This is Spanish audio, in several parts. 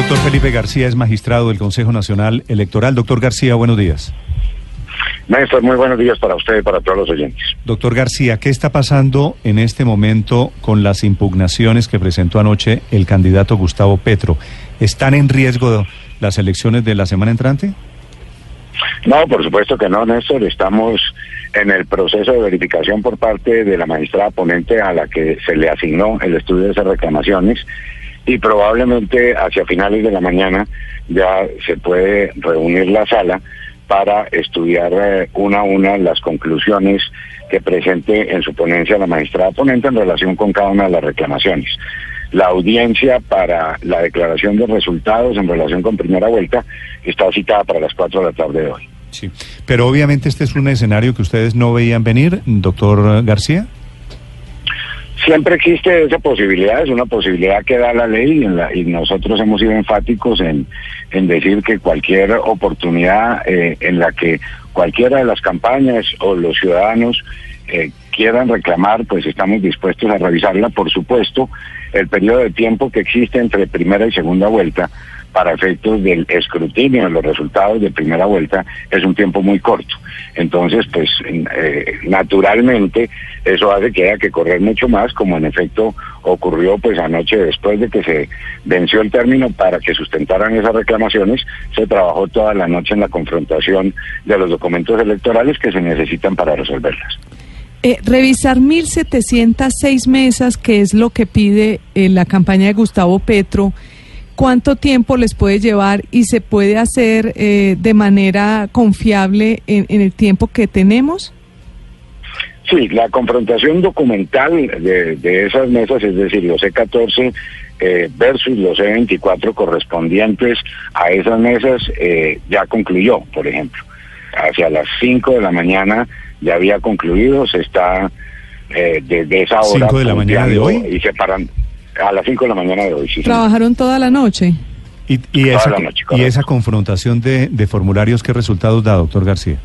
Doctor Felipe García es magistrado del Consejo Nacional Electoral. Doctor García, buenos días. Néstor, muy buenos días para usted y para todos los oyentes. Doctor García, ¿qué está pasando en este momento con las impugnaciones que presentó anoche el candidato Gustavo Petro? ¿Están en riesgo las elecciones de la semana entrante? No, por supuesto que no, Néstor. Estamos en el proceso de verificación por parte de la magistrada ponente a la que se le asignó el estudio de esas reclamaciones y probablemente hacia finales de la mañana ya se puede reunir la sala para estudiar eh, una a una las conclusiones que presente en su ponencia la magistrada ponente en relación con cada una de las reclamaciones. La audiencia para la declaración de resultados en relación con primera vuelta está citada para las 4 de la tarde de hoy. Sí, pero obviamente este es un escenario que ustedes no veían venir, doctor García. Siempre existe esa posibilidad, es una posibilidad que da la ley y, en la, y nosotros hemos sido enfáticos en, en decir que cualquier oportunidad eh, en la que cualquiera de las campañas o los ciudadanos eh, quieran reclamar, pues estamos dispuestos a revisarla. Por supuesto, el periodo de tiempo que existe entre primera y segunda vuelta para efectos del escrutinio de los resultados de primera vuelta es un tiempo muy corto. Entonces, pues eh, naturalmente eso hace que haya que correr mucho más, como en efecto ocurrió pues anoche después de que se venció el término para que sustentaran esas reclamaciones, se trabajó toda la noche en la confrontación de los documentos electorales que se necesitan para resolverlas. Eh, revisar 1.706 mesas, que es lo que pide eh, la campaña de Gustavo Petro, ¿cuánto tiempo les puede llevar y se puede hacer eh, de manera confiable en, en, el tiempo que tenemos? Sí, la confrontación documental de, de esas mesas, es decir, los E14 eh, versus los E24 correspondientes a esas mesas, eh, ya concluyó, por ejemplo. Hacia las 5 de la mañana ya había concluido, se está eh, desde esa hora. ¿5 de la mañana de hoy? Y separan a las 5 de la mañana de hoy. Sí, ¿Trabajaron toda la noche? ¿Y, y Toda esa, la noche, y esa confrontación de, de formularios, qué resultados da, doctor García?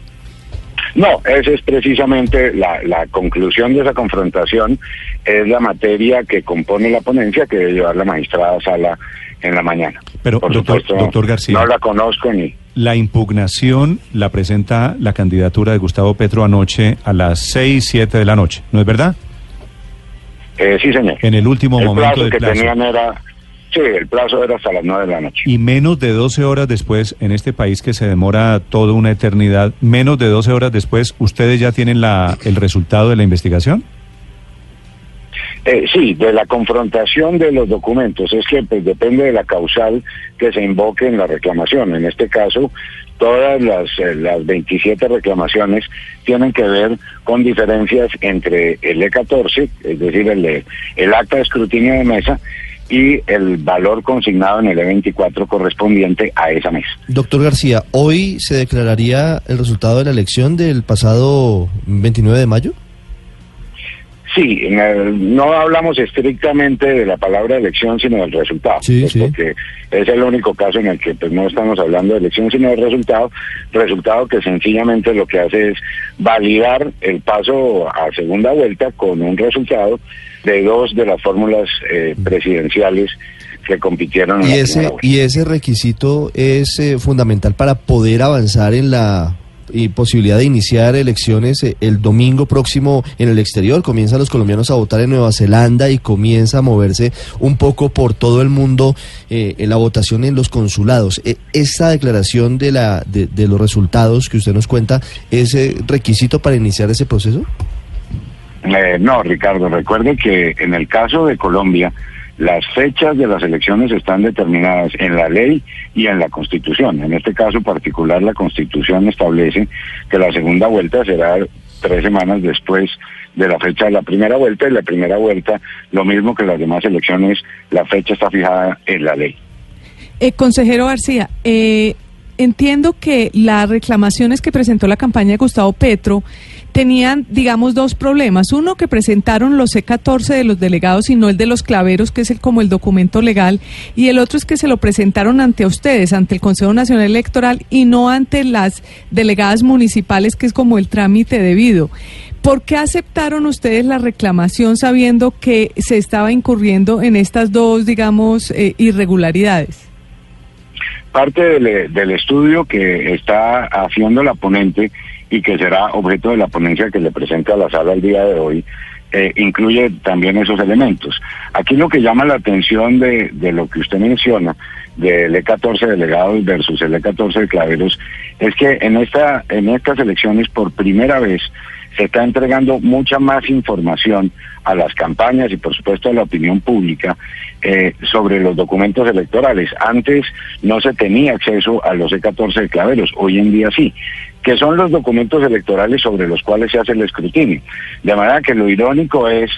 No, esa es precisamente la, la conclusión de esa confrontación, es la materia que compone la ponencia que debe llevar la magistrada Sala en la mañana. Pero, Por doctor- supuesto, doctor García. No la conozco ni... La impugnación la presenta la candidatura de Gustavo Petro anoche a las 6, 7 de la noche, ¿no es verdad? Eh, sí, señor. En el último el momento plazo del que plazo. tenían era... Sí, el plazo era hasta las 9 de la noche. Y menos de 12 horas después, en este país que se demora toda una eternidad, menos de 12 horas después, ¿ustedes ya tienen la, el resultado de la investigación? Eh, sí, de la confrontación de los documentos, es que pues, depende de la causal que se invoque en la reclamación. En este caso, todas las, eh, las 27 reclamaciones tienen que ver con diferencias entre el E14, es decir, el, el acta de escrutinio de mesa, y el valor consignado en el E24 correspondiente a esa mesa. Doctor García, ¿hoy se declararía el resultado de la elección del pasado 29 de mayo? Sí, en el- no hablamos estrictamente de la palabra elección, sino del resultado. Sí, pues, sí. Porque es el único caso en el que pues, no estamos hablando de elección, sino del resultado. Resultado que sencillamente lo que hace es validar el paso a segunda vuelta con un resultado de dos de las fórmulas eh, presidenciales que compitieron en Y la ese, y ese requisito es eh, fundamental para poder avanzar en la y posibilidad de iniciar elecciones eh, el domingo próximo en el exterior. Comienzan los colombianos a votar en Nueva Zelanda y comienza a moverse un poco por todo el mundo eh, la votación en los consulados. Eh, esta declaración de, la, de, de los resultados que usted nos cuenta, ¿es eh, requisito para iniciar ese proceso? Eh, no, Ricardo, recuerde que en el caso de Colombia, las fechas de las elecciones están determinadas en la ley y en la Constitución. En este caso particular, la Constitución establece que la segunda vuelta será tres semanas después de la fecha de la primera vuelta y la primera vuelta, lo mismo que las demás elecciones, la fecha está fijada en la ley. Eh, consejero García, eh, entiendo que las reclamaciones que presentó la campaña de Gustavo Petro tenían, digamos, dos problemas. Uno, que presentaron los C14 de los delegados y no el de los claveros, que es el, como el documento legal. Y el otro es que se lo presentaron ante ustedes, ante el Consejo Nacional Electoral y no ante las delegadas municipales, que es como el trámite debido. ¿Por qué aceptaron ustedes la reclamación sabiendo que se estaba incurriendo en estas dos, digamos, eh, irregularidades? Parte del, del estudio que está haciendo la ponente y que será objeto de la ponencia que le presenta a la sala el día de hoy, eh, incluye también esos elementos. Aquí lo que llama la atención de, de lo que usted menciona, del E14 delegados versus el E14 de claveros, es que en, esta, en estas elecciones por primera vez se está entregando mucha más información a las campañas y por supuesto a la opinión pública eh, sobre los documentos electorales. Antes no se tenía acceso a los E14 de claveros, hoy en día sí que son los documentos electorales sobre los cuales se hace el escrutinio. De manera que lo irónico es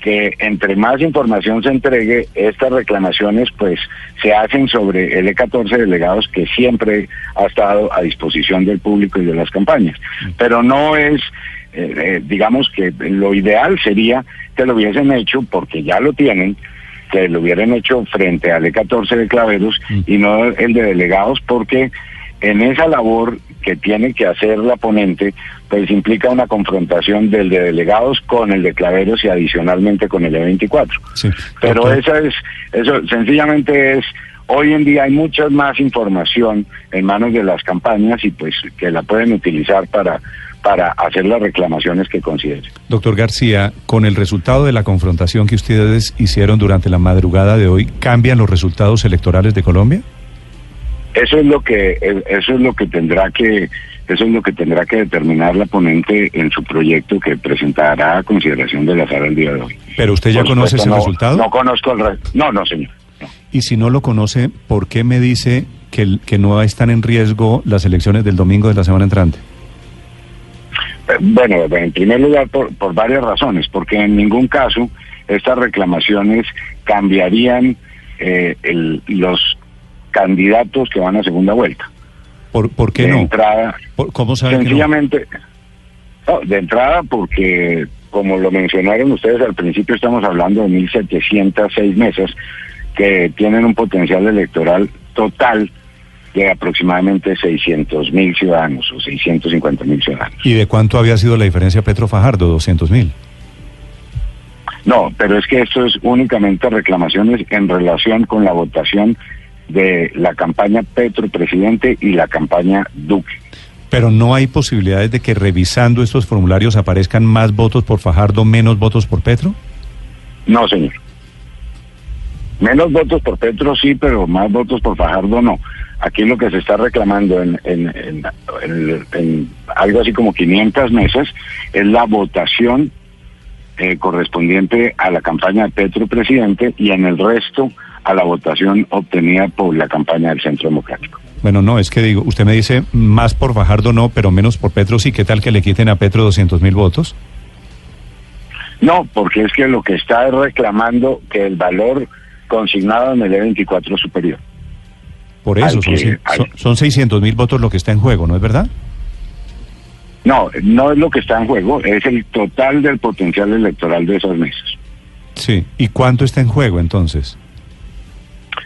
que entre más información se entregue, estas reclamaciones pues se hacen sobre el E14 delegados que siempre ha estado a disposición del público y de las campañas. Pero no es, eh, eh, digamos que lo ideal sería que lo hubiesen hecho porque ya lo tienen, que lo hubieran hecho frente al E14 de Claveros y no el de delegados porque en esa labor que tiene que hacer la ponente, pues implica una confrontación del de delegados con el de claveros y adicionalmente con el de 24. Pero esa es, eso sencillamente es, hoy en día hay mucha más información en manos de las campañas y pues que la pueden utilizar para para hacer las reclamaciones que consideren. Doctor García, con el resultado de la confrontación que ustedes hicieron durante la madrugada de hoy, ¿cambian los resultados electorales de Colombia? Eso es lo que eso es lo que tendrá que eso es lo que tendrá que determinar la ponente en su proyecto que presentará a consideración de la sala el día de hoy. Pero usted ya conoce ese resultado? No conozco el no, no, señor. Y si no lo conoce, ¿por qué me dice que, que no están en riesgo las elecciones del domingo de la semana entrante? Eh, bueno, en primer lugar por, por varias razones, porque en ningún caso estas reclamaciones cambiarían eh, el, los candidatos que van a segunda vuelta. ¿Por, por qué de no? Entrada, ¿Cómo saben Sencillamente, no? de entrada porque, como lo mencionaron ustedes al principio, estamos hablando de 1.706 mesas que tienen un potencial electoral total de aproximadamente 600 mil ciudadanos o 650 mil ciudadanos. ¿Y de cuánto había sido la diferencia Petro Fajardo? 200 mil. No, pero es que esto es únicamente reclamaciones en relación con la votación de la campaña Petro presidente y la campaña Duque. Pero no hay posibilidades de que revisando estos formularios aparezcan más votos por Fajardo, menos votos por Petro? No, señor. Menos votos por Petro sí, pero más votos por Fajardo no. Aquí lo que se está reclamando en, en, en, en algo así como 500 meses es la votación eh, correspondiente a la campaña de Petro presidente y en el resto a la votación obtenida por la campaña del Centro Democrático. Bueno, no, es que digo, usted me dice más por Fajardo no, pero menos por Petro sí. ¿Qué tal que le quiten a Petro 200 mil votos? No, porque es que lo que está reclamando que el valor consignado en el E24 es superior. Por eso, son, que, son, son 600 mil votos lo que está en juego, ¿no es verdad? No, no es lo que está en juego, es el total del potencial electoral de esas mesas. Sí, ¿y cuánto está en juego entonces?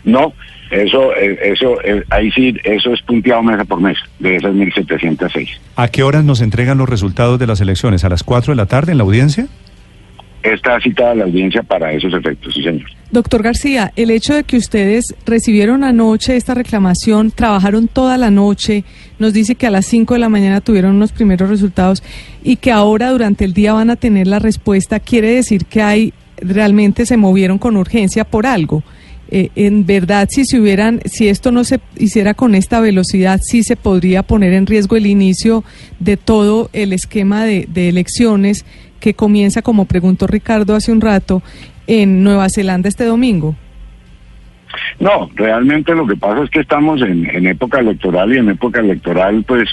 No, eso, eso, ahí sí, eso es punteado mesa por mesa, de esas 1.706. ¿A qué horas nos entregan los resultados de las elecciones? ¿A las 4 de la tarde en la audiencia? Está citada la audiencia para esos efectos, sí, señor. Doctor García, el hecho de que ustedes recibieron anoche esta reclamación, trabajaron toda la noche, nos dice que a las 5 de la mañana tuvieron unos primeros resultados y que ahora durante el día van a tener la respuesta, quiere decir que hay realmente se movieron con urgencia por algo. Eh, en verdad, si se hubieran, si esto no se hiciera con esta velocidad, sí se podría poner en riesgo el inicio de todo el esquema de, de elecciones que comienza, como preguntó Ricardo hace un rato, en Nueva Zelanda este domingo. No, realmente lo que pasa es que estamos en, época electoral y en época electoral pues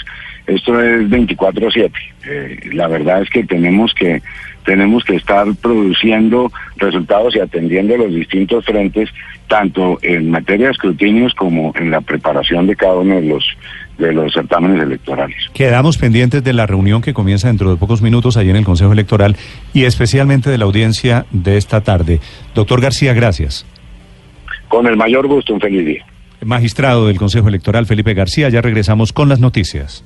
esto es 24/7. Eh, la verdad es que tenemos que tenemos que estar produciendo resultados y atendiendo los distintos frentes, tanto en materia de escrutinios como en la preparación de cada uno de los de los certámenes electorales. Quedamos pendientes de la reunión que comienza dentro de pocos minutos allí en el Consejo Electoral y especialmente de la audiencia de esta tarde. Doctor García, gracias. Con el mayor gusto, un feliz día. Magistrado del Consejo Electoral, Felipe García, ya regresamos con las noticias.